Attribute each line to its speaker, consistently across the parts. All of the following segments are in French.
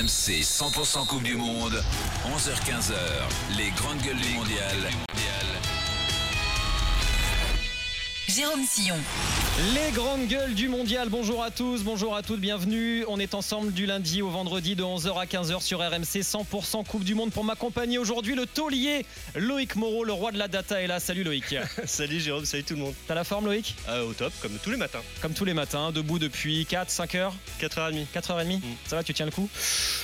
Speaker 1: RMC 100% Coupe du Monde, 11h-15h, les grandes gueules du mondial.
Speaker 2: Jérôme Sillon.
Speaker 3: Les grandes gueules du mondial, bonjour à tous, bonjour à toutes, bienvenue. On est ensemble du lundi au vendredi de 11h à 15h sur RMC 100% Coupe du Monde pour m'accompagner aujourd'hui. Le taulier Loïc Moreau, le roi de la data est là. Salut Loïc.
Speaker 4: salut Jérôme, salut tout le monde.
Speaker 3: T'as la forme Loïc?
Speaker 4: Euh, Au top, comme tous les matins.
Speaker 3: Comme tous les matins, debout depuis 4, 5 heures?
Speaker 4: 4h30.
Speaker 3: 4h30 mm. Ça va, tu tiens le coup?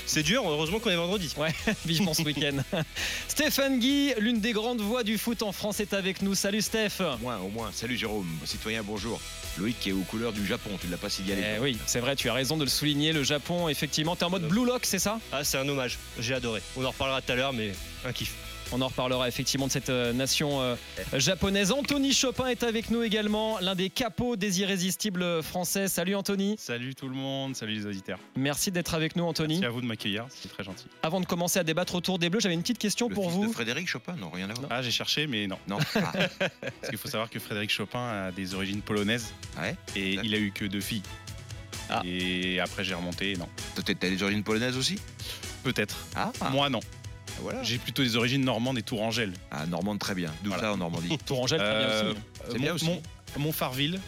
Speaker 4: C'est dur, heureusement qu'on est vendredi.
Speaker 3: Ouais, vivement ce week-end. Stéphane Guy, l'une des grandes voix du foot en France, est avec nous. Salut Steph.
Speaker 5: Au moins, au moins. Salut Jérôme, citoyen, bonjour. Loïc qui est aux couleurs du Japon, tu ne l'as pas signalé.
Speaker 3: Eh oui, c'est vrai, tu as raison de le souligner. Le Japon, effectivement, t'es en mode Blue Lock, c'est ça?
Speaker 4: Ah, c'est un hommage. J'ai adoré. On en reparlera tout à l'heure, mais un kiff.
Speaker 3: On en reparlera effectivement de cette euh, nation euh, japonaise. Anthony Chopin est avec nous également, l'un des capots des irrésistibles français. Salut Anthony.
Speaker 6: Salut tout le monde, salut les auditeurs.
Speaker 3: Merci d'être avec nous Anthony.
Speaker 6: Merci à vous de m'accueillir, c'est très gentil.
Speaker 3: Avant de commencer à débattre autour des Bleus, j'avais une petite question
Speaker 5: Le
Speaker 3: pour
Speaker 5: fils
Speaker 3: vous.
Speaker 5: de Frédéric Chopin, non, rien à voir.
Speaker 6: Ah, j'ai cherché, mais non.
Speaker 5: Non. Ah,
Speaker 6: Parce qu'il faut savoir que Frédéric Chopin a des origines polonaises
Speaker 5: ouais.
Speaker 6: et il a eu que deux filles.
Speaker 3: Ah.
Speaker 6: Et après, j'ai remonté, non.
Speaker 5: Toi, t'as des origines polonaises aussi?
Speaker 6: Peut-être.
Speaker 5: Ah,
Speaker 6: Moi, non.
Speaker 5: Voilà.
Speaker 6: J'ai plutôt des origines normandes et tourangelles.
Speaker 5: Ah, Normande, très bien. D'où
Speaker 6: Voilà.
Speaker 5: ça en Normandie
Speaker 3: Tourangelle, très bien
Speaker 6: Euh,
Speaker 3: aussi.
Speaker 5: C'est
Speaker 6: Mon-
Speaker 5: bien aussi.
Speaker 6: Mon, Montfarville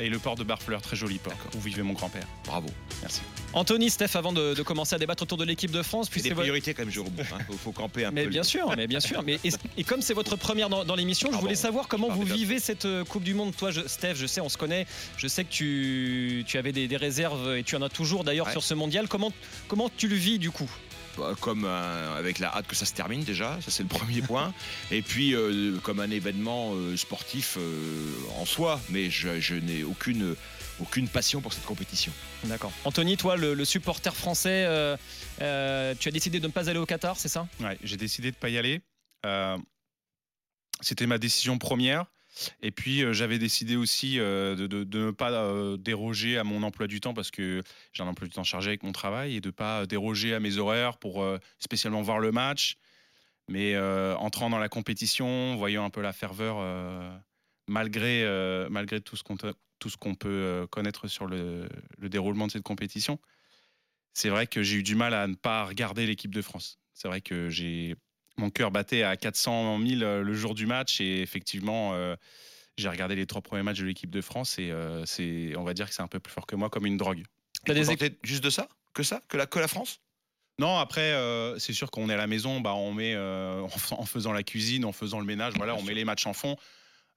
Speaker 6: et le port de Barfleur, très joli port, où vivait mon grand-père.
Speaker 5: Bravo.
Speaker 6: Merci.
Speaker 3: Anthony, Steph, avant de, de commencer à débattre autour de l'équipe de France,
Speaker 5: C'est
Speaker 3: puis
Speaker 5: des
Speaker 3: c'est votre-
Speaker 5: priorités quand même, Jérôme. Hein. Faut, faut camper un
Speaker 3: Mais
Speaker 5: peu.
Speaker 3: bien sûr, mais bien sûr. Mais et, et comme c'est votre première dans, dans l'émission, je voulais savoir comment vous vivez cette euh, Coupe du Monde. Toi, je- Steph, je sais, on se connaît. Je sais que tu, tu avais des, des réserves et tu en as toujours d'ailleurs
Speaker 5: Ouais.
Speaker 3: sur ce mondial. Comment, comment tu le vis du coup?
Speaker 5: Comme euh, avec la hâte que ça se termine déjà, ça c'est le premier point. Et puis euh, comme un événement euh, sportif euh, en soi, mais je, je n'ai aucune, aucune passion pour cette compétition.
Speaker 3: D'accord. Anthony, toi, le, le supporter français, euh, euh, tu as décidé de ne pas aller au Qatar, c'est ça?
Speaker 6: Ouais, j'ai décidé de pas y aller. Euh, C'était ma décision première. Et puis euh, j'avais décidé aussi euh, de, ne pas euh, déroger à mon emploi du temps parce que j'ai un emploi du temps chargé avec mon travail et de pas déroger à mes horaires pour spécialement voir le match. Mais entrant dans la compétition, voyant un peu la ferveur, malgré, malgré tout ce qu'on qu'on peut connaître sur le, le déroulement de cette compétition, c'est vrai que j'ai eu du mal à ne pas regarder l'équipe de France. C'est vrai que j'ai mon cœur battait à 400 000 le jour du match et effectivement euh, j'ai regardé les trois premiers matchs de l'équipe de France et euh, c'est on va dire que c'est un peu plus fort que moi comme une drogue.
Speaker 3: T'as des
Speaker 5: contenter juste de ça? Que ça? Que la, que la France?
Speaker 6: Non, après, euh, c'est sûr qu'on est à la maison, bah, on met, euh, en, en faisant la cuisine, en faisant le ménage, voilà, on met les matchs en fond.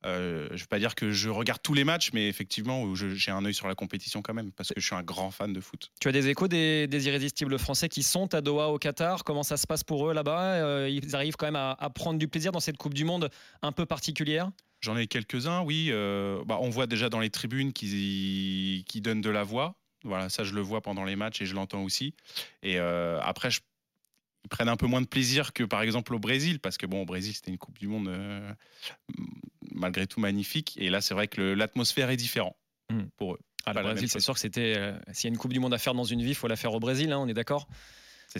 Speaker 6: Euh, je ne vais pas dire que je regarde tous les matchs, mais effectivement, j'ai un œil sur la compétition quand même, parce que je suis un grand fan de foot.
Speaker 3: Tu as des échos des, des irrésistibles français qui sont à Doha au Qatar? Comment ça se passe pour eux là-bas? Euh, Ils arrivent quand même à, à prendre du plaisir dans cette Coupe du Monde un peu particulière?
Speaker 6: J'en ai quelques-uns, oui. euh, bah, on voit déjà dans les tribunes qui, qui donnent de la voix. Voilà, ça, je le vois pendant les matchs et je l'entends aussi. Et après, je- ils prennent un peu moins de plaisir que, par exemple, au Brésil, parce que, bon, au Brésil, c'était une Coupe du Monde euh, malgré tout magnifique. Et là, c'est vrai que l'atmosphère est différente
Speaker 3: Hmm.
Speaker 6: pour eux.
Speaker 3: Ah, le
Speaker 6: la
Speaker 3: Brésil, c'est sûr que c'était. euh, S'il y a une Coupe du Monde à faire dans une vie, il faut la faire au Brésil, hein, on est d'accord?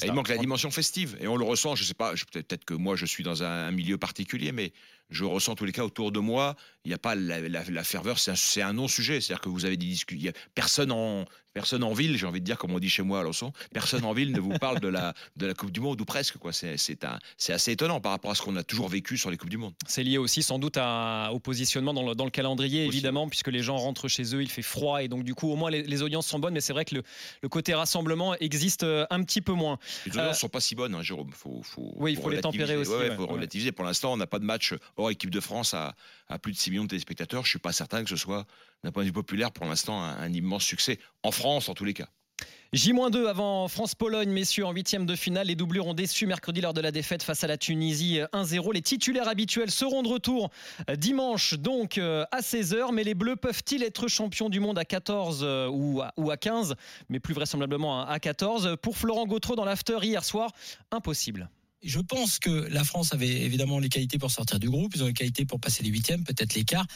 Speaker 5: Il manque la dimension festive et on le ressent. Je sais pas, peut-être peut-être que moi je suis dans un, un milieu particulier, mais je ressens en tous les cas autour de moi. Il n'y a pas la, la- la ferveur, c'est un, non-sujet. C'est-à-dire que vous avez des discussions. Personne en, personne en ville, j'ai envie de dire, comme on dit chez moi à Lançon, personne en ville ne vous parle de la, de la Coupe du Monde ou presque. quoi. C'est assez étonnant par rapport à ce qu'on a toujours vécu sur les Coupes du Monde.
Speaker 3: C'est lié aussi sans doute à- au positionnement dans le, dans le calendrier,
Speaker 5: Aussi.
Speaker 3: évidemment, puisque les gens rentrent chez eux, il fait froid et donc du coup, au moins les, les audiences sont bonnes, mais c'est vrai que le, le côté rassemblement existe euh, un petit peu moins.
Speaker 5: Les audiences
Speaker 3: Euh,
Speaker 5: sont pas si bonnes, hein, Jérôme. Faut, faut,
Speaker 3: Oui, il faut les tempérer aussi,
Speaker 5: Ouais, ouais,
Speaker 3: ouais,
Speaker 5: faut relativiser. Pour l'instant, on n'a pas de match hors équipe de France à, à plus de 6 millions de téléspectateurs. Je suis pas certain que ce soit, d'un point de vue populaire, pour l'instant, un, un immense succès. En France, en tous les cas.
Speaker 3: J-2 avant France-Pologne, messieurs, en huitième de finale. Les doublures ont déçu mercredi lors de la défaite face à la Tunisie euh, 1-0. Les titulaires habituels seront de retour euh, dimanche, donc euh, à 16h. Mais les Bleus peuvent-ils être champions du monde à 14 euh, ou à, ou à 15 Mais plus vraisemblablement à 14. Pour Florent Gautreau dans l'after hier soir, impossible.
Speaker 7: Je pense que la France avait évidemment les qualités pour sortir du groupe, ils ont les qualités pour passer les huitièmes, peut-être les quarts.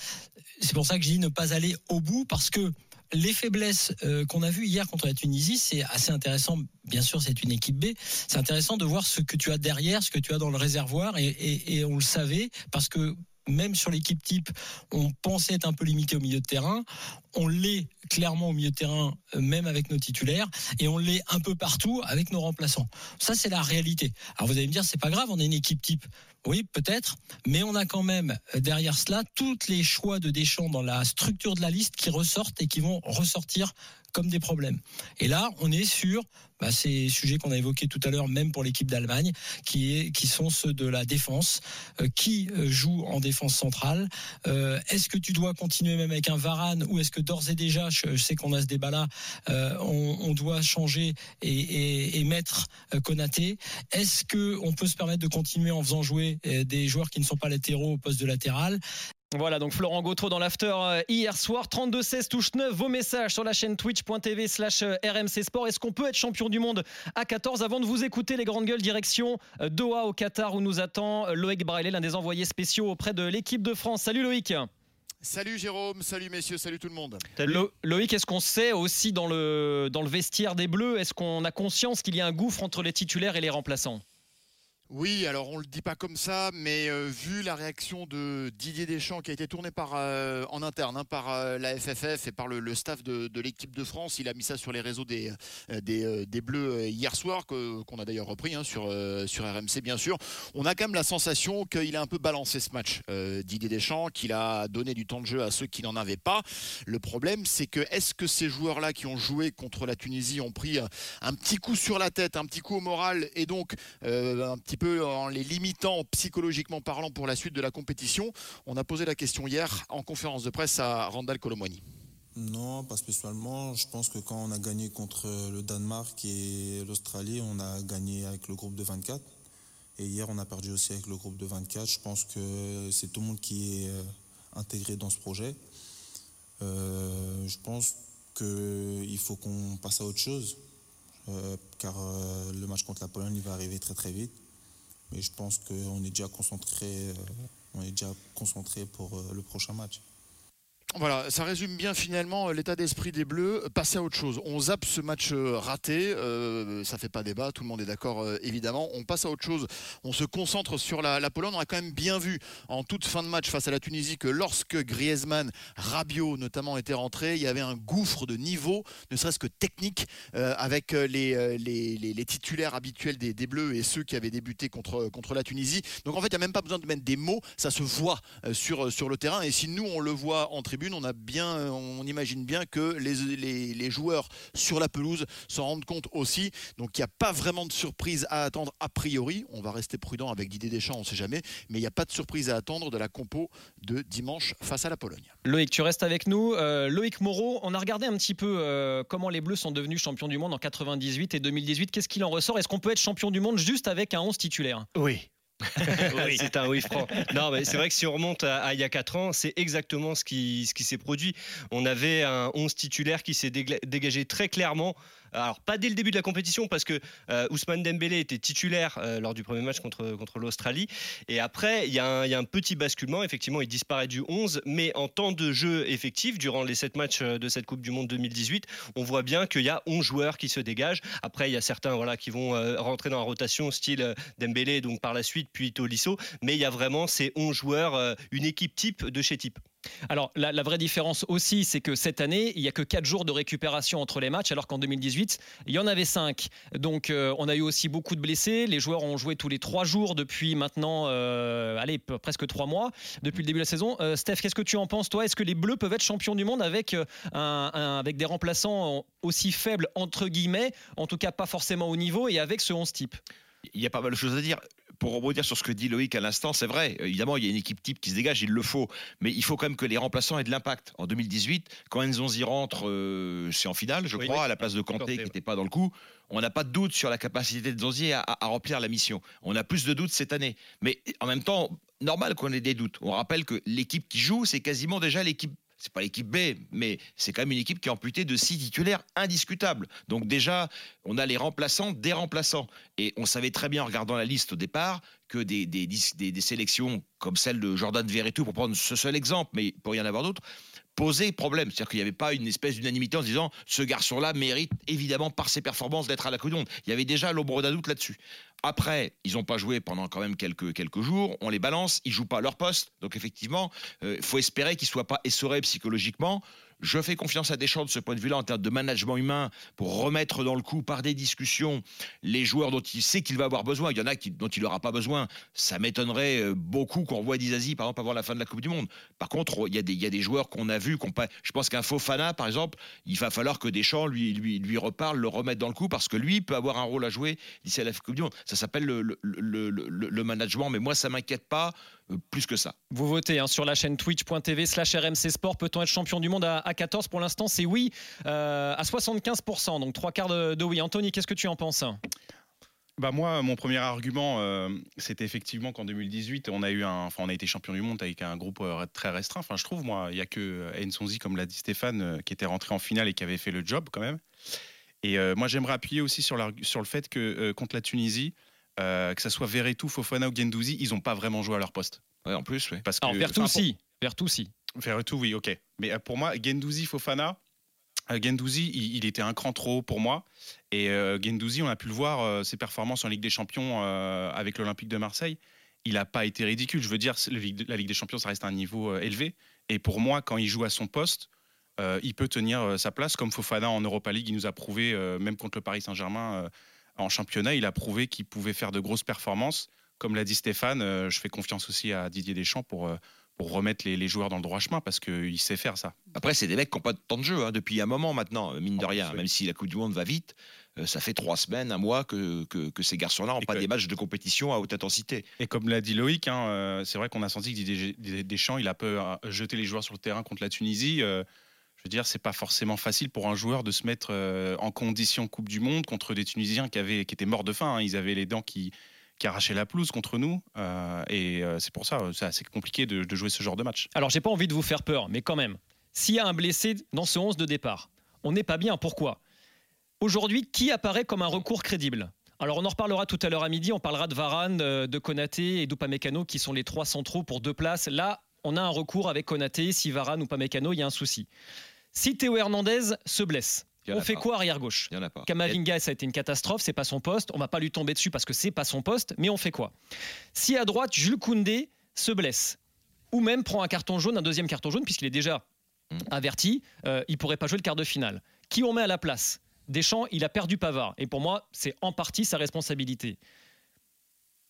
Speaker 7: C'est pour ça que je dis ne pas aller au bout, parce que les faiblesses euh, qu'on a vues hier contre la Tunisie, c'est assez intéressant. Bien sûr, c'est une équipe B. C'est intéressant de voir ce que tu as derrière, ce que tu as dans le réservoir, et, et- et on le savait, parce que même sur l'équipe type, on pensait être un peu limité au milieu de terrain. On l'est clairement au milieu de terrain, euh, même avec nos titulaires, et on l'est un peu partout avec nos remplaçants. Ça, c'est la réalité. Alors vous allez me dire, c'est pas grave, on a une équipe type. Oui, peut-être, mais on a quand même euh, derrière cela tous les choix de Deschamps dans la structure de la liste qui ressortent et qui vont ressortir comme des problèmes. Et là, on est sur bah, ces sujets qu'on a évoqués tout à l'heure, même pour l'équipe d'Allemagne, qui, sont ceux de la défense. Euh, qui euh, joue en défense centrale? Euh, Est-ce que tu dois continuer même avec un Varane ou est-ce que d'ores et déjà, je, sais qu'on a ce débat-là, on, doit changer et, et, et mettre Konaté Est-ce que on peut se permettre de continuer en faisant jouer des joueurs qui ne sont pas latéraux au poste de latéral?
Speaker 3: Voilà, donc Florent Gautreau dans l'after euh, hier soir, 32-16 touche 9, vos messages sur la chaîne twitch.tv slash euh, RMC Sport. Est-ce qu'on peut être champion du monde à 14 Avant de vous écouter, les grandes gueules, direction euh, Doha au Qatar où nous attend Loïc Braillet, l'un des envoyés spéciaux auprès de l'équipe de France. Salut Loïc
Speaker 8: Salut Jérôme, salut messieurs, salut tout le monde.
Speaker 3: Lo Loïc, est-ce qu'on sait aussi dans le, dans le vestiaire des Bleus, est-ce qu'on a conscience qu'il y a un gouffre entre les titulaires et les remplaçants?
Speaker 8: Oui, alors on le dit pas comme ça, mais euh, vu la réaction de Didier Deschamps qui a été tournée par euh, en interne hein, par euh, la FFF et par le, staff de, l'équipe de France, il a mis ça sur les réseaux des des, Bleus hier soir qu'on a d'ailleurs repris hein, sur sur RMC bien sûr. On a quand même la sensation qu'il a un peu balancé ce match, Didier Deschamps, qu'il a donné du temps de jeu à ceux qui n'en avaient pas. Le problème, c'est que est-ce que ces joueurs-là qui ont joué contre la Tunisie ont pris un petit coup sur la tête, un petit coup au moral et donc un petit en les limitant psychologiquement parlant pour la suite de la compétition. On a posé la question hier en conférence de presse à Randall Colomwani.
Speaker 9: Non, pas spécialement. Je pense que quand on a gagné contre le Danemark et l'Australie, on a gagné avec le groupe de 24. Et hier, on a perdu aussi avec le groupe de 24. Je pense que c'est tout le monde qui est euh, intégré dans ce projet. Euh, je pense qu'il faut qu'on passe à autre chose. Euh, car le match contre la Pologne, va arriver très très vite. Mais je pense qu'on est déjà concentré, euh, on est déjà concentré pour euh, le prochain match.
Speaker 8: Voilà, ça résume bien finalement euh, l'état d'esprit des Bleus. Passer à autre chose. On zappe ce match raté. Euh, ça fait pas débat. Tout le monde est d'accord, euh, évidemment. On passe à autre chose. On se concentre sur la, la, Pologne. On a quand même bien vu en toute fin de match face à la Tunisie que lorsque Griezmann, Rabiot notamment étaient rentrés, il y avait un gouffre de niveau, ne serait-ce que technique, euh, avec les, les, les, les, titulaires habituels des, des, Bleus et ceux qui avaient débuté contre, contre la Tunisie. Donc en fait, il n'y a même pas besoin de mettre des mots. Ça se voit sur, sur le terrain. Et si nous, on le voit en tribune, on a bien, on imagine bien que les, les, les joueurs sur la pelouse s'en rendent compte aussi. Donc il n'y a pas vraiment de surprise à attendre a priori. On va rester prudent avec Didier Deschamps, on ne sait jamais, mais il n'y a pas de surprise à attendre de la compo de dimanche face à la Pologne.
Speaker 3: Loïc, tu restes avec nous. Euh, Loïc Moreau, on a regardé un petit peu euh, comment les Bleus sont devenus champions du monde en 98 et 2018. Qu'est-ce qu'il en ressort? Est-ce qu'on peut être champion du monde juste avec un 11 titulaire?
Speaker 4: Oui, oui, c'est un oui franc. Non, mais c'est vrai que si on remonte à, il y a 4 ans, c'est exactement ce qui, ce qui s'est produit. On avait un 11 titulaire qui s'est dégagé très clairement alors pas dès le début de la compétition parce que euh, Ousmane Dembélé était titulaire euh, lors du premier match contre, contre l'Australie. Et après, il y, a un petit basculement. Effectivement, il disparaît du 11. Mais en temps de jeu effectif, durant les 7 matchs euh, de cette Coupe du Monde 2018, on voit bien qu'il y a 11 joueurs qui se dégagent. Après, il y a certains voilà, qui vont euh, rentrer dans la rotation style Dembélé, donc par la suite, puis Tolisso. Mais il y a vraiment ces 11 joueurs, une équipe type de chez type.
Speaker 3: Alors la, vraie différence aussi, c'est que cette année, il n'y a que 4 jours de récupération entre les matchs, alors qu'en 2018, il y en avait 5. Donc euh, on a eu aussi beaucoup de blessés. Les joueurs ont joué tous les 3 jours depuis maintenant, euh, allez, presque 3 mois, depuis le début de la saison. Euh, Steph, qu'est-ce que tu en penses, toi? Est-ce que les Bleus peuvent être champions du monde avec, un, avec des remplaçants aussi faibles, entre guillemets, en tout cas pas forcément au niveau, et avec ce 11 type
Speaker 5: il y a pas mal de choses à dire pour rebondir sur ce que dit Loïc à l'instant, c'est vrai. Évidemment, il y a une équipe type qui se dégage, il le faut. Mais il faut quand même que les remplaçants aient de l'impact. En 2018, quand Nzonzi rentre, euh, c'est en finale, je oui, crois, oui. à la place de Kanté, qui n'était pas dans le coup. On n'a pas de doute sur la capacité de Nzonzi à, à, remplir la mission. On a plus de doutes cette année. Mais en même temps, normal qu'on ait des doutes. On rappelle que l'équipe qui joue, c'est quasiment déjà l'équipe c'est pas l'équipe B, mais c'est quand même une équipe qui est amputée de six titulaires indiscutables. Donc déjà, on a les remplaçants des remplaçants. Et on savait très bien en regardant la liste au départ que des, des, des, des sélections comme celle de Jordan Verretou, pour prendre ce seul exemple, mais pour y en avoir d'autres, poser problème. C'est-à-dire qu'il n'y avait pas une espèce d'unanimité en se disant ce garçon-là mérite évidemment par ses performances d'être à la Coupe du. Il y avait déjà l'ombre d'un doute là-dessus. Après, ils n'ont pas joué pendant quand même quelques, jours. On les balance, ils jouent pas à leur poste. Donc effectivement, il faut espérer qu'ils soient pas essorés psychologiquement. Je fais confiance à Deschamps de ce point de vue-là en termes de management humain pour remettre dans le coup par des discussions les joueurs dont il sait qu'il va avoir besoin. Il y en a qui, dont il n'aura pas besoin. Ça m'étonnerait euh, beaucoup qu'on voit Dizazi par exemple avant la fin de la Coupe du Monde. Par contre, il y a des, joueurs qu'on a vus. Pas, je pense qu'un Fofana par exemple, il va falloir que Deschamps lui, lui, reparle, le remette dans le coup parce que lui peut avoir un rôle à jouer d'ici à la Coupe du Monde. Ça s'appelle le, le, management. Mais moi, ça m'inquiète pas plus que ça.
Speaker 3: Vous votez hein, sur la chaîne twitch.tv slash RMC Sport. Peut-on être champion du monde à, 14 Pour l'instant, c'est oui euh, à 75%, donc trois quarts de, oui. Anthony, qu'est-ce que tu en penses?
Speaker 6: Bah moi, mon premier argument, euh, c'était effectivement qu'en 2018, on a eu un, enfin, on a été champion du monde avec un groupe très restreint. Enfin, je trouve, moi, il y a que Ensonzi, comme l'a dit Stéphane, qui était rentré en finale et qui avait fait le job quand même. Et moi, j'aimerais appuyer aussi sur, sur le fait que contre la Tunisie, euh, que ce soit Verretou, Fofana ou Gendouzi, ils n'ont pas vraiment joué à leur poste.
Speaker 5: Ouais, en plus, oui.
Speaker 3: Parce que, Alors, Verretou, si. Verretou, si.
Speaker 6: Verretou, oui, ok. Mais euh, pour moi, Gendouzi, Fofana, euh, Gendouzi, il, était un cran trop haut pour moi. Et Gendouzi, on a pu le voir, ses performances en Ligue des Champions avec l'Olympique de Marseille, il n'a pas été ridicule. Je veux dire, la Ligue des Champions, ça reste un niveau élevé. Et pour moi, quand il joue à son poste, il peut tenir sa place, comme Fofana en Europa League, il nous a prouvé, même contre le Paris Saint-Germain, en championnat, il a prouvé qu'il pouvait faire de grosses performances. Comme l'a dit Stéphane, euh, je fais confiance aussi à Didier Deschamps pour, euh, pour remettre les, joueurs dans le droit chemin parce qu'il sait faire ça.
Speaker 5: Après, c'est des mecs qui n'ont pas de temps de jeu hein, depuis un moment maintenant, mine de rien. Même si la Coupe du Monde va vite, euh, ça fait trois semaines, un mois que, que, ces garçons-là n'ont pas des matchs de compétition à haute intensité.
Speaker 6: Et comme l'a dit Loïc, hein, c'est vrai qu'on a senti que Didier Deschamps, il a peu jeté les joueurs sur le terrain contre la Tunisie je veux dire, c'est pas forcément facile pour un joueur de se mettre euh, en condition Coupe du Monde contre des Tunisiens qui, avaient, qui étaient morts de faim. Hein. Ils avaient les dents qui, qui arrachaient la pelouse contre nous. Euh, et euh, c'est pour ça, c'est assez compliqué de, jouer ce genre de match.
Speaker 3: Alors, j'ai pas envie de vous faire peur, mais quand même, s'il y a un blessé dans ce 11 de départ, on n'est pas bien. Pourquoi? Aujourd'hui, qui apparaît comme un recours crédible? Alors on en reparlera tout à l'heure à midi, on parlera de Varane, de Konaté et d'Upamecano qui sont les trois centraux pour deux places. Là, on a un recours avec Konaté, si Varane ou Upamecano, il y a un souci. Si Théo Hernandez se blesse, on fait quoi arrière gauche
Speaker 5: Il y en a pas.
Speaker 3: Kamavinga, ça a été une catastrophe, c'est pas son poste. On va pas lui tomber dessus parce que c'est pas son poste, mais on fait quoi? Si à droite, Jules Koundé se blesse, ou même prend un carton jaune, un deuxième carton jaune, puisqu'il est déjà hmm. averti, euh, il pourrait pas jouer le quart de finale. Qui on met à la place? Deschamps, il a perdu Pavard. Et pour moi, c'est en partie sa responsabilité.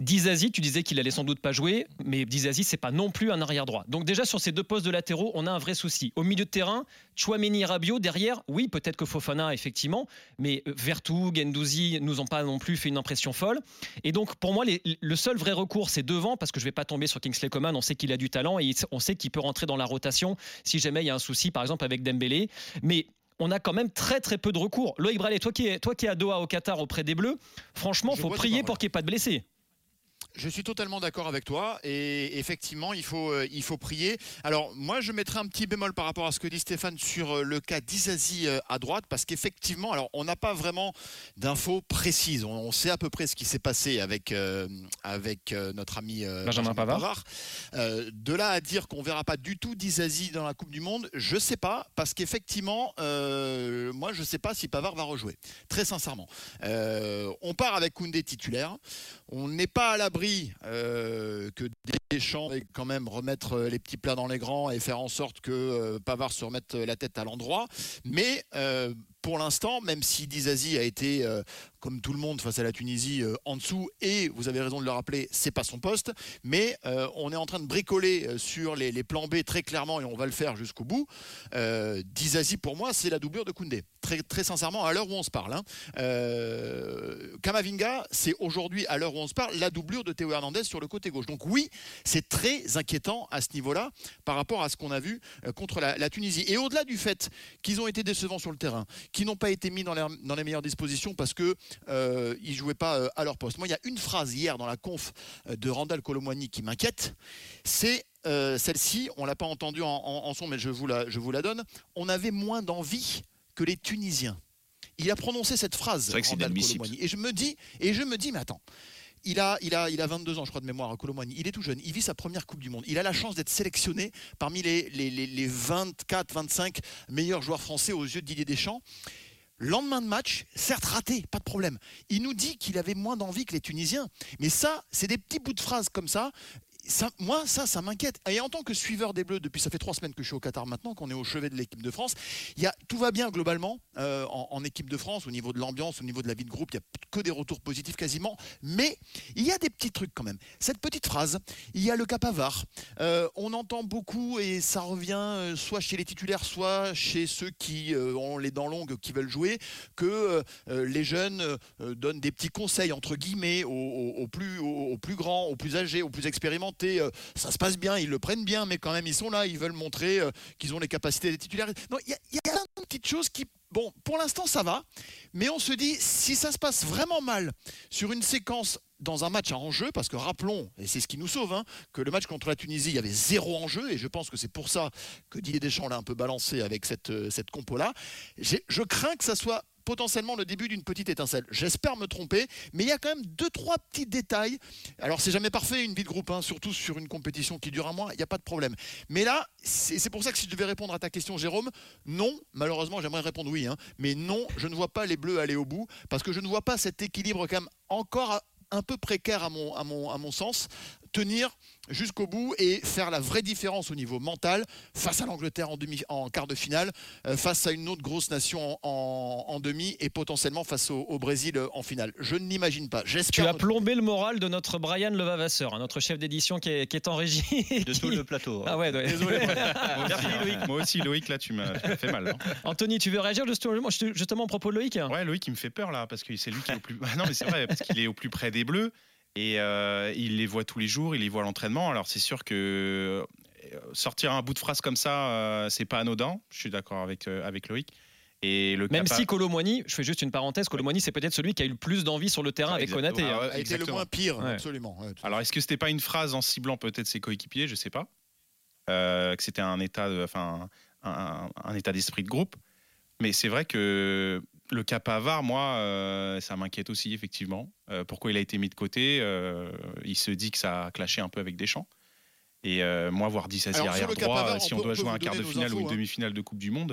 Speaker 3: Dizazi, tu disais qu'il allait sans doute pas jouer, mais Dizazi, c'est pas non plus un arrière droit. Donc déjà sur ces deux postes de latéraux, on a un vrai souci. Au milieu de terrain, Chouameni et Rabiot derrière, oui, peut-être que Fofana effectivement, mais euh, Vertou, Gendouzi nous ont pas non plus fait une impression folle. Et donc pour moi, le seul vrai recours, c'est devant, parce que je vais pas tomber sur Kingsley Coman. On sait qu'il a du talent et on sait qu'il peut rentrer dans la rotation si jamais il y a un souci, par exemple avec Dembélé. Mais on a quand même très très peu de recours. Loïc Bralet, toi qui es, toi qui es à Doha au Qatar auprès des Bleus, franchement, il faut prier pour qu'il n'y ait pas de blessés.
Speaker 8: Je suis totalement d'accord avec toi et effectivement il faut, euh, il faut prier. Alors moi je mettrai un petit bémol par rapport à ce que dit Stéphane sur euh, le cas d'Izazi euh, à droite parce qu'effectivement alors on n'a pas vraiment d'infos précises. On, sait à peu près ce qui s'est passé avec, avec notre ami
Speaker 3: Benjamin, Pavard.
Speaker 8: de là à dire qu'on verra pas du tout d'Izazi dans la Coupe du Monde, je sais pas parce qu'effectivement moi je sais pas si Pavard va rejouer. Très sincèrement. on part avec Koundé titulaire. On n'est pas à l'abri euh, que Deschamps et quand même remettre euh, les petits plats dans les grands et faire en sorte que euh, Pavard se remette la tête à l'endroit. Mais pour l'instant, même si Dizazi a été, euh, comme tout le monde, face à la Tunisie, euh, en dessous, et vous avez raison de le rappeler, c'est pas son poste, mais euh, on est en train de bricoler sur les, plans B très clairement, et on va le faire jusqu'au bout. Dizazi, pour moi, c'est la doublure de Koundé. Très, très sincèrement, à l'heure où on se parle. Hein. Kamavinga, c'est aujourd'hui, à l'heure où on se parle, la doublure de Théo Hernandez sur le côté gauche. Donc oui, c'est très inquiétant à ce niveau-là par rapport à ce qu'on a vu contre la, la Tunisie. Et au-delà du fait qu'ils ont été décevants sur le terrain, qui n'ont pas été mis dans les, meilleures dispositions parce qu'ils euh, ne jouaient pas euh, à leur poste. Moi, il y a une phrase hier dans la conf euh, de Randall Colomwani qui m'inquiète. C'est celle-ci, on ne l'a pas entendue en, son, mais je vous, la, je vous la donne. On avait moins d'envie que les Tunisiens. Il a prononcé cette phrase, Randall Colomwani. Et je me dis, et je me dis, mais attends, il a, il, a, il a 22 ans, je crois, de mémoire, Colomani. Il est tout jeune. Il vit sa première Coupe du Monde. Il a la chance d'être sélectionné parmi les, les, les 24, 25 meilleurs joueurs français aux yeux de Didier Deschamps. Lendemain de match, certes raté, pas de problème. Il nous dit qu'il avait moins d'envie que les Tunisiens. Mais ça, c'est des petits bouts de phrases comme ça. Moi, ça, ça m'inquiète. Et en tant que suiveur des Bleus, depuis ça fait trois semaines que je suis au Qatar maintenant, qu'on est au chevet de l'équipe de France, y a, tout va bien globalement euh, en, équipe de France, au niveau de l'ambiance, au niveau de la vie de groupe, il n'y a que des retours positifs quasiment. Mais il y a des petits trucs quand même. Cette petite phrase, il y a le Capavard. Euh, on entend beaucoup et ça revient euh, soit chez les titulaires, soit chez ceux qui ont les dents longues, qui veulent jouer, que les jeunes donnent des petits conseils entre guillemets aux plus grands, aux plus âgés, aux plus expérimentés. Euh, ça se passe bien, ils le prennent bien, mais quand même ils sont là, ils veulent montrer euh, qu'ils ont les capacités des titulaires. Il y, a- y a plein petites choses qui, bon, pour l'instant ça va, mais on se dit si ça se passe vraiment mal sur une séquence dans un match à enjeu, parce que rappelons, et c'est ce qui nous sauve, hein, que le match contre la Tunisie, il y avait zéro enjeu, et je pense que c'est pour ça que Didier Deschamps l'a un peu balancé avec cette, euh, cette compo-là. Je crains que ça soit potentiellement le début d'une petite étincelle. J'espère me tromper, mais il y a quand même deux, trois petits détails. Alors, c'est jamais parfait une vie de groupe, hein, surtout sur une compétition qui dure un mois, il n'y a pas de problème. Mais là, c'est pour ça que si je devais répondre à ta question, Jérôme, non, malheureusement, j'aimerais répondre oui, hein, mais non, je ne vois pas les Bleus aller au bout, parce que je ne vois pas cet équilibre quand même encore un peu précaire à mon sens, tenir jusqu'au bout et faire la vraie différence au niveau mental face à l'Angleterre en, demi, en quart de finale, euh, face à une autre grosse nation en, demi et potentiellement face au, au Brésil en finale. Je ne l'imagine pas.
Speaker 3: Tu as plombé le moral de notre Brian Levavasseur, hein, notre chef d'édition qui est, qui est en régie.
Speaker 4: De tout le plateau. hein.
Speaker 3: Ah ouais, ouais.
Speaker 6: Désolé. Moi aussi, Loïc, moi aussi, Loïc, là, tu m'as fait mal. hein.
Speaker 3: Anthony, tu veux réagir justement, justement à propos de Loïc?
Speaker 6: Ouais, Loïc, il me fait peur là, parce que c'est lui qui est au plus. Ah non, mais c'est vrai, parce qu'il est au plus près des Bleus et euh, il les voit tous les jours, il les voit à l'entraînement. Alors c'est sûr que euh, sortir un bout de phrase comme ça, euh, c'est pas anodin. Je suis d'accord avec euh, avec Loïc. Et le
Speaker 3: Même
Speaker 6: capa-
Speaker 3: si Colomboigny, je fais juste une parenthèse, Colomboigny c'est peut-être celui qui a eu le plus d'envie sur le terrain
Speaker 6: Ouais,
Speaker 3: avec. Konaté. hein.
Speaker 6: Ah ouais,
Speaker 8: a été le moins pire,
Speaker 3: Ouais.
Speaker 8: absolument. Ouais,
Speaker 6: Alors, est-ce que c'était pas une phrase en ciblant peut-être ses coéquipiers? Je sais pas. Euh, que c'était un état, de- enfin, un, un- un état d'esprit de groupe. Mais c'est vrai que le cas Pavard, moi, euh, ça m'inquiète aussi effectivement. Euh, pourquoi il a été mis de côté euh, Il se dit que ça a clashé un peu avec Deschamps. Et moi, voir 10
Speaker 8: Alors, sur
Speaker 6: arrière droit, si
Speaker 8: on
Speaker 6: on,
Speaker 8: peut-
Speaker 6: doit jouer un quart de finale ou une
Speaker 8: hein.
Speaker 6: demi-finale de Coupe du Monde,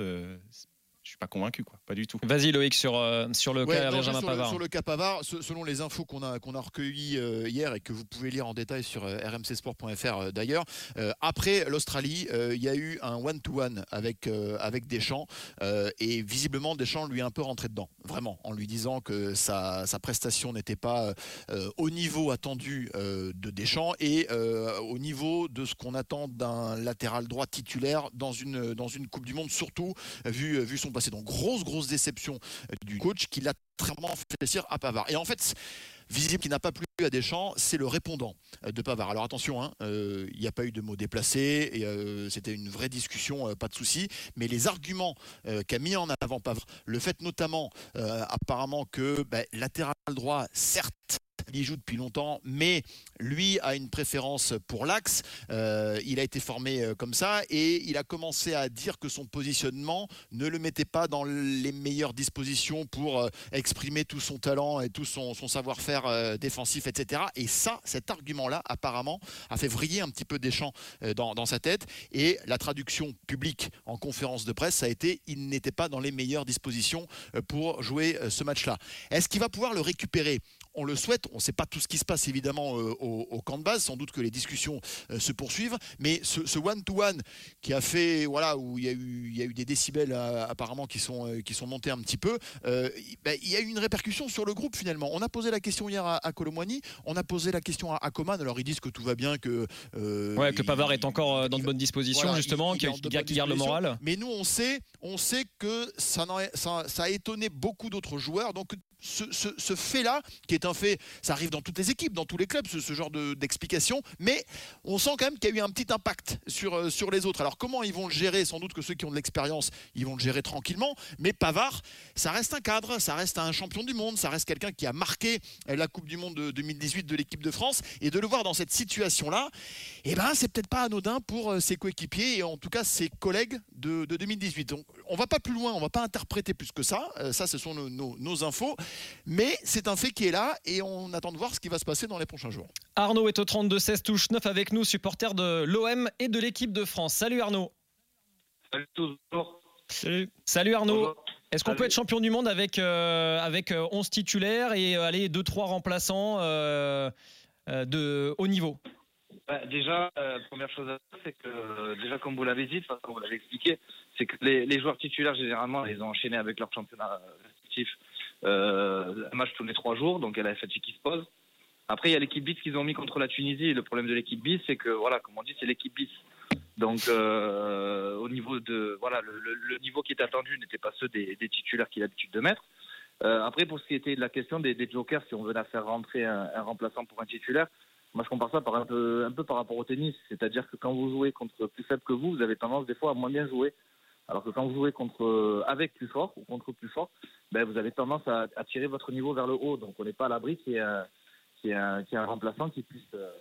Speaker 6: je suis pas convaincu, quoi. Pas du tout.
Speaker 3: Vas-y Loïc sur, euh, sur le
Speaker 8: Ouais,
Speaker 3: cas
Speaker 8: non,
Speaker 3: Benjamin
Speaker 8: sur, le,
Speaker 3: Pavard.
Speaker 8: sur le cas Pavard, ce- selon les infos qu'on a, qu'on a recueillies euh, hier et que vous pouvez lire en détail sur euh, rmcsport.fr euh, d'ailleurs, euh, après l'Australie, euh, il y a eu un one-to-one avec, euh, avec Deschamps euh, et visiblement Deschamps lui est un peu rentré dedans, vraiment, en lui disant que sa, sa prestation n'était pas euh, au niveau attendu euh, de Deschamps et euh, au niveau de ce qu'on attend d'un latéral droit titulaire dans une, dans une Coupe du Monde, surtout vu, vu son passé. Donc grosse, grosse déception euh, du coach qui l'a très vraiment fait plaisir à Pavard. Et en fait, visible qui n'a pas plu à Deschamps, c'est le répondant euh, de Pavard. Alors attention, hein, euh, il n'y a pas eu de mots déplacés, c'était une vraie discussion, pas de souci. Mais les arguments qu'a mis en avant Pavard, le fait notamment apparemment que ben, latéral droit, certes, il y joue depuis longtemps, mais lui a une préférence pour l'axe. Euh, il a été formé euh, comme ça et il a commencé à dire que son positionnement ne le mettait pas dans les meilleures dispositions pour euh, exprimer tout son talent et tout son, savoir-faire défensif, etc. Et ça, cet argument-là, apparemment, a fait vriller un petit peu Deschamps euh, dans, dans sa tête. Et la traduction publique en conférence de presse, ça a été il n'était pas dans les meilleures dispositions pour jouer ce match-là. Est-ce qu'il va pouvoir le récupérer? On le souhaite, on ne sait pas tout ce qui se passe évidemment euh, au, au camp de base, sans doute que les discussions euh, se poursuivent, mais ce ce one-to-one qui a fait, voilà, où il y a eu, il y a eu des décibels euh, apparemment qui sont, euh, qui sont montés un petit peu, il- ben, il y a eu une répercussion sur le groupe finalement. On a posé la question hier à, à on a posé la question à, à Coman, alors ils disent que tout va bien, que...
Speaker 3: Ouais, que Pavard est encore dans de bonnes dispositions,
Speaker 8: voilà,
Speaker 3: justement,
Speaker 8: il- il
Speaker 3: qui,
Speaker 8: est en
Speaker 3: qui-
Speaker 8: de
Speaker 3: qui
Speaker 8: bonnes
Speaker 3: garde le moral.
Speaker 8: Mais nous, on sait, on sait que ça, a étonné beaucoup d'autres joueurs. Donc, ce, fait-là, qui est un fait, ça arrive dans toutes les équipes, dans tous les clubs, ce, ce genre de- d'explication. mais on sent quand même qu'il y a eu un petit impact sur, euh, sur les autres. Alors, comment ils vont le gérer? Sans doute que ceux qui ont de l'expérience, ils vont le gérer tranquillement. Mais Pavard, ça reste un cadre, ça reste un champion du monde, ça reste quelqu'un qui a marqué euh, la Coupe du Monde de 2018 de l'équipe de France. Et de le voir dans cette situation-là, eh ben, c'est peut-être pas anodin pour euh, ses coéquipiers et en tout cas ses collègues de, de 2018. Donc, on va pas plus loin, on va pas interpréter plus que ça. Ça, ce sont nos infos. Mais c'est un fait qui est là et on attend de voir ce qui va se passer dans les prochains jours.
Speaker 3: Arnaud est au 32-16, touche 9 avec nous, supporter de l'OM et de l'équipe de France. Salut Arnaud.
Speaker 10: Salut tous.
Speaker 3: Salut. Salut Arnaud.
Speaker 10: Bonjour.
Speaker 3: Est-ce qu'on peut être champion du monde avec, euh, avec euh, 11 titulaires et euh, aller 2-3 remplaçants euh, euh, de haut niveau?
Speaker 10: Bah, déjà, euh, première chose à dire, c'est que euh, déjà comme vous l'avez dit, façon vous l'avez expliqué, c'est que les, les joueurs titulaires généralement ils ont enchaîné avec leur championnat respectif euh, un match tous trois jours, donc il y a la fatigue qui se pose. Après il y a l'équipe bis qu'ils ont mis contre la Tunisie. Le problème de l'équipe bis, c'est que voilà, comme on dit, c'est l'équipe bis. Donc euh, au niveau de voilà, le, niveau qui est attendu n'était pas ceux des, titulaires qu'il a l'habitude de mettre. Euh, après pour ce qui était de la question des, jokers, si on venait à faire rentrer un, remplaçant pour un titulaire. Moi, je compare ça un peu, un peu par rapport au tennis. C'est-à-dire que quand vous jouez contre plus faible que vous, vous avez tendance des fois à moins bien jouer. Alors que quand vous jouez contre, euh, avec plus fort ou contre plus fort, ben, vous avez tendance à, à tirer votre niveau vers le haut. Donc, on n'est pas à l'abri qu'il y ait un, remplaçant qui puisse. euh,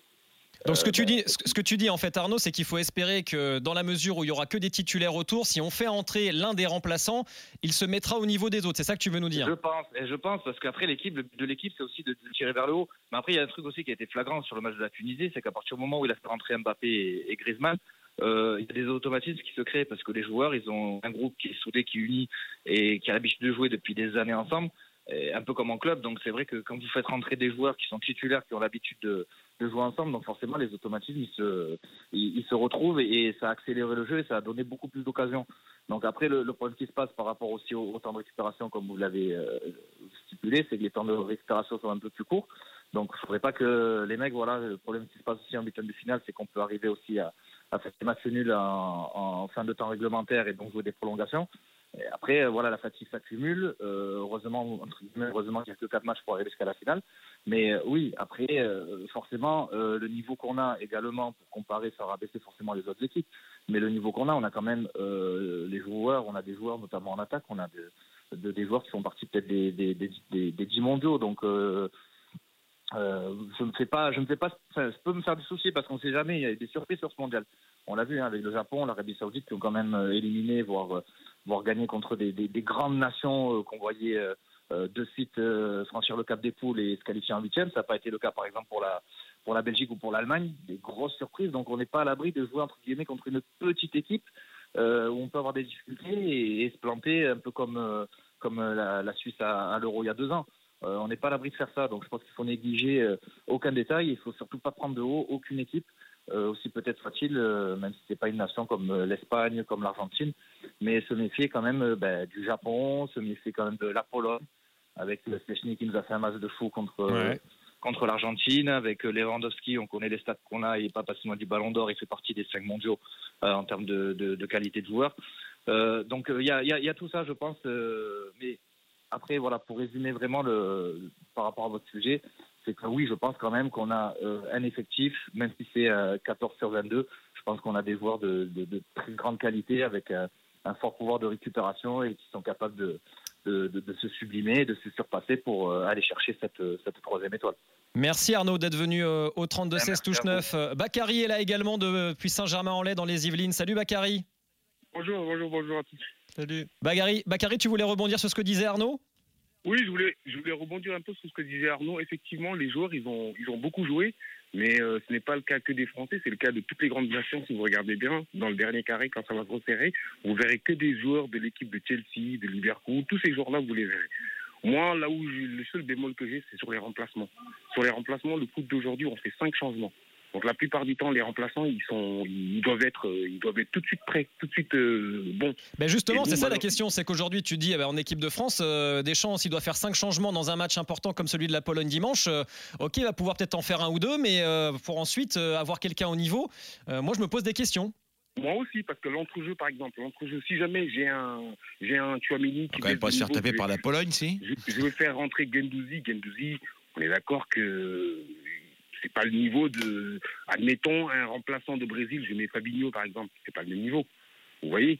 Speaker 3: Donc ce que
Speaker 10: euh,
Speaker 3: tu dis, ce que tu dis en fait Arnaud, c'est qu'il faut espérer que dans la mesure où il y aura que des titulaires autour, si on fait entrer l'un des remplaçants, il se mettra au niveau des autres. C'est ça que tu veux nous dire?
Speaker 10: Je pense, et je pense, parce qu'après l'équipe, de l'équipe, c'est aussi de, de tirer vers le haut. Mais après, il y a un truc aussi qui a été flagrant sur le match de la Tunisie, c'est qu'à partir du moment où il a fait rentrer Mbappé et, et Griezmann, il y a des automatismes qui se créent parce que les joueurs, ils ont un groupe qui est soudé, qui est uni et qui a l'habitude de jouer depuis des années ensemble, un peu comme en club. Donc c'est vrai que quand vous faites rentrer des joueurs qui sont titulaires, qui ont l'habitude de, jouer ensemble, donc forcément les automatismes, ils se, ils, se retrouvent et, ça a accéléré le jeu et ça a donné beaucoup plus d'occasions. Donc après, le, problème qui se passe par rapport aussi au, temps de récupération, comme vous l'avez euh, stipulé, c'est que les temps de récupération sont un peu plus courts. Donc il ne faudrait pas que les mecs, voilà, le problème qui se passe aussi en huitième de finale, c'est qu'on peut arriver aussi à, à faire des matchs nuls en, en fin de temps réglementaire et donc jouer des prolongations. Et après, euh, voilà, la fatigue s'accumule. Euh, heureusement, entre guillemets, heureusement qu'il n'y a que quatre matchs pour arriver jusqu'à la finale. Mais euh, oui, après, euh, forcément, euh, le niveau qu'on a également, pour comparer, ça aura baissé forcément les autres équipes. Mais le niveau qu'on a, on a quand même les joueurs, on a des joueurs notamment en attaque, on a de- de- des joueurs qui font partie peut-être des, des, des, des, des 10 mondiaux. Donc, euh, je ne fais pas, je ne fais pas, ça, je peux me faire du souci parce qu'on ne sait jamais. Il y a des surprises sur ce mondial. On l'a vu hein, avec le Japon, l'Arabie Saoudite qui ont quand même euh, éliminé, voire, euh, voire gagné contre des, des, des grandes nations qu'on voyait de suite franchir le cap des poules et se qualifier en huitième. Ça n'a pas été le cas, par exemple, pour la pour la Belgique ou pour l'Allemagne. Des grosses surprises. Donc, on n'est pas à l'abri de jouer entre guillemets contre une petite équipe où on peut avoir des difficultés et, se planter un peu comme comme la, Suisse à l'Euro il y a deux ans. Euh, on n'est pas à l'abri de faire ça. Donc, je pense qu'il faut négliger euh, aucun détail. Il faut surtout pas prendre de haut aucune équipe. Euh, aussi peut-être soit-il, même si c'est pas une nation comme l'Espagne, comme l'Argentine, mais se méfier quand même ben, du Japon, se méfier quand même de la Pologne, avec le Stechny qui nous a fait un match de fou contre
Speaker 6: Ouais.
Speaker 10: contre l'Argentine, avec Lewandowski, on connaît les stats qu'on a, il n'est pas passé loin du Ballon d'Or, il fait partie des cinq mondiaux euh, en termes de, de, de qualité de joueur. Euh, donc euh, il y, a, y a- il y a tout ça, je pense, mais après voilà, pour résumer vraiment le par rapport à votre sujet, c'est que oui, je pense quand même qu'on a euh, un effectif, même si c'est euh, 14 sur 22, je pense qu'on a des joueurs de, de, de très grande qualité avec un, un fort pouvoir de récupération et qui sont capables de, de, de- de se sublimer, de se surpasser pour euh, aller chercher cette, cette troisième étoile.
Speaker 3: Merci Arnaud d'être venu euh, au 32 16
Speaker 10: merci
Speaker 3: touche
Speaker 10: à vous.
Speaker 3: 9. Euh, Bakary est là également depuis Saint-Germain-en-Laye dans les Yvelines. Salut Bakary.
Speaker 11: Bonjour, bonjour, bonjour à tous.
Speaker 3: Salut. Bakary, Bakary, tu voulais rebondir sur ce que disait Arnaud?
Speaker 11: Oui, je voulais, je voulais rebondir un peu sur ce que disait Arnaud. Effectivement, les joueurs, ils ont, ils ont beaucoup joué, mais euh, ce n'est pas le cas que des Français, c'est le cas de toutes les grandes nations. Si vous regardez bien, dans le dernier carré, quand ça va se resserrer, vous verrez que des joueurs de l'équipe de Chelsea, de Liverpool, tous ces joueurs-là, vous les verrez. Moi, là où le seul bémol que j'ai, c'est sur les remplacements. Sur les remplacements, le foot d'aujourd'hui, on fait cinq changements. Donc la plupart du temps, les remplaçants, ils sont, ils doivent être, euh, ils doivent être tout de suite prêts, tout de suite euh, bons.
Speaker 3: Ben justement, c'est ça la question, c'est qu'aujourd'hui tu dis eh ben, en équipe de France, euh, Deschamps, s'il doit faire cinq changements dans un match important comme celui de la Pologne dimanche, euh, ok, il va pouvoir peut-être en faire un ou deux, mais euh, pour ensuite euh, avoir quelqu'un au niveau, euh, moi je me pose des questions.
Speaker 11: Moi aussi, parce que l'entrejeu, par exemple, l'entrejeu, si jamais j'ai un, j'ai un Chouamini
Speaker 5: On
Speaker 11: qui
Speaker 5: va quand même
Speaker 11: baisse
Speaker 5: pas se faire taper par la Pologne, si
Speaker 11: je, je vais faire rentrer Gendouzi. Gendouzi, on est d'accord que c'est pas le niveau de. Admettons un remplaçant de Brésil, je mets Fabinho par exemple, c'est pas le même niveau. Vous voyez?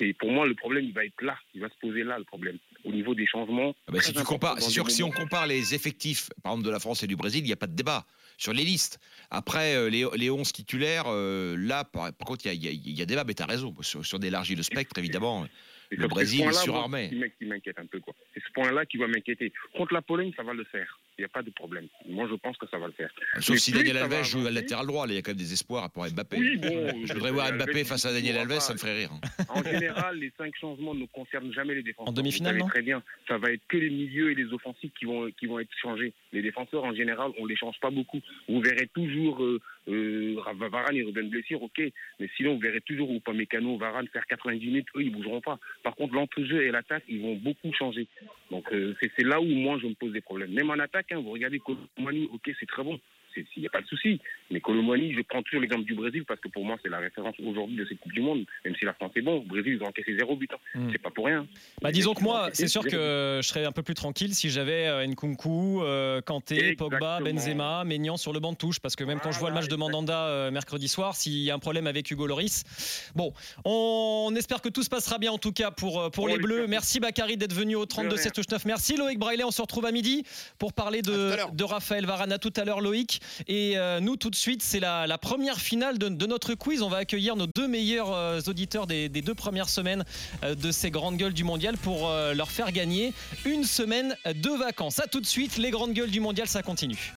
Speaker 11: Et pour moi, le problème, il va être là, il va se poser là, le problème. Au niveau des changements.
Speaker 5: Ah bah, si tu compares, c'est sûr que si on compare les effectifs, par exemple de la France et du Brésil, il n'y a pas de débat sur les listes. Après, euh, les, les 11 titulaires, euh, là, par, par contre, il y y y a débat, mais tu as raison. Sur, sur d'élargir le spectre, évidemment,
Speaker 11: Et
Speaker 5: Le Brésil
Speaker 11: ce
Speaker 5: est
Speaker 11: point-là,
Speaker 5: surarmé.
Speaker 11: qui m'in- qui m'inquiète un peu. quoi. C'est ce point-là qui va m'inquiéter. Contre la Pologne, ça va le faire. Il n'y a pas de problème. Moi, je pense que ça va le faire.
Speaker 5: Sauf
Speaker 11: Mais
Speaker 5: si Daniel Alves joue à latéral droit, là, il y a quand même des espoirs pour Mbappé.
Speaker 11: Oui, bon,
Speaker 5: je voudrais voir Mbappé face à
Speaker 11: ne
Speaker 5: Daniel Alves,
Speaker 11: pas.
Speaker 5: ça me ferait rire. hein.
Speaker 11: En général, les cinq changements ne concernent jamais les défenseurs.
Speaker 3: En demi-finale,
Speaker 11: Très bien. Ça va être que les milieux et les offensifs qui vont, qui vont être changés. Les défenseurs, en général, on les change pas beaucoup. Vous verrez toujours euh, euh, Varane et Ruben blessure, ok. Mais sinon, vous verrez toujours Upamecano, Varane faire 90 minutes. Eux, ils bougeront pas. Par contre, l'entrejeu et l'attaque, ils vont beaucoup changer. Donc, euh, c'est c'est là où moi, je me pose des problèmes. Même en attaque, vous regardez Colomani, ok, c'est très bon. Il n'y a pas de souci. Mais Colomani, je prends toujours l'exemple du Brésil parce que pour moi, c'est la référence aujourd'hui de cette Coupe du Monde. Même si la France est bon, au Brésil, ils ont encaissé zéro but. hein.
Speaker 3: Mm.
Speaker 11: C'est pas pour rien.
Speaker 3: Bah, disons que moi, c'est sûr que je serais un peu plus tranquille si j'avais euh, Nkunku, euh, Kanté, Pogba. Benzema, Maignan sur le banc de touche. Parce que même quand je vois le match de Mandanda euh, mercredi soir, s'il y a un problème avec Hugo Loris. Bon, on espère que tout se passera bien en tout cas pour, pour
Speaker 11: On
Speaker 3: les Bleus. Merci Bakary d'être venu au 32
Speaker 11: rien.
Speaker 3: 7 touche 9. Merci Loïc Braillet. On se retrouve à midi pour parler de, de Raphaël Varane. À tout à l'heure Loïc. Et euh, nous tout de suite, c'est la, première finale de, notre quiz. On va accueillir nos deux meilleurs euh, auditeurs des, deux premières semaines euh, de ces grandes gueules du mondial pour leur faire gagner une semaine de vacances. À tout de suite, les grandes gueules du mondial, ça continue.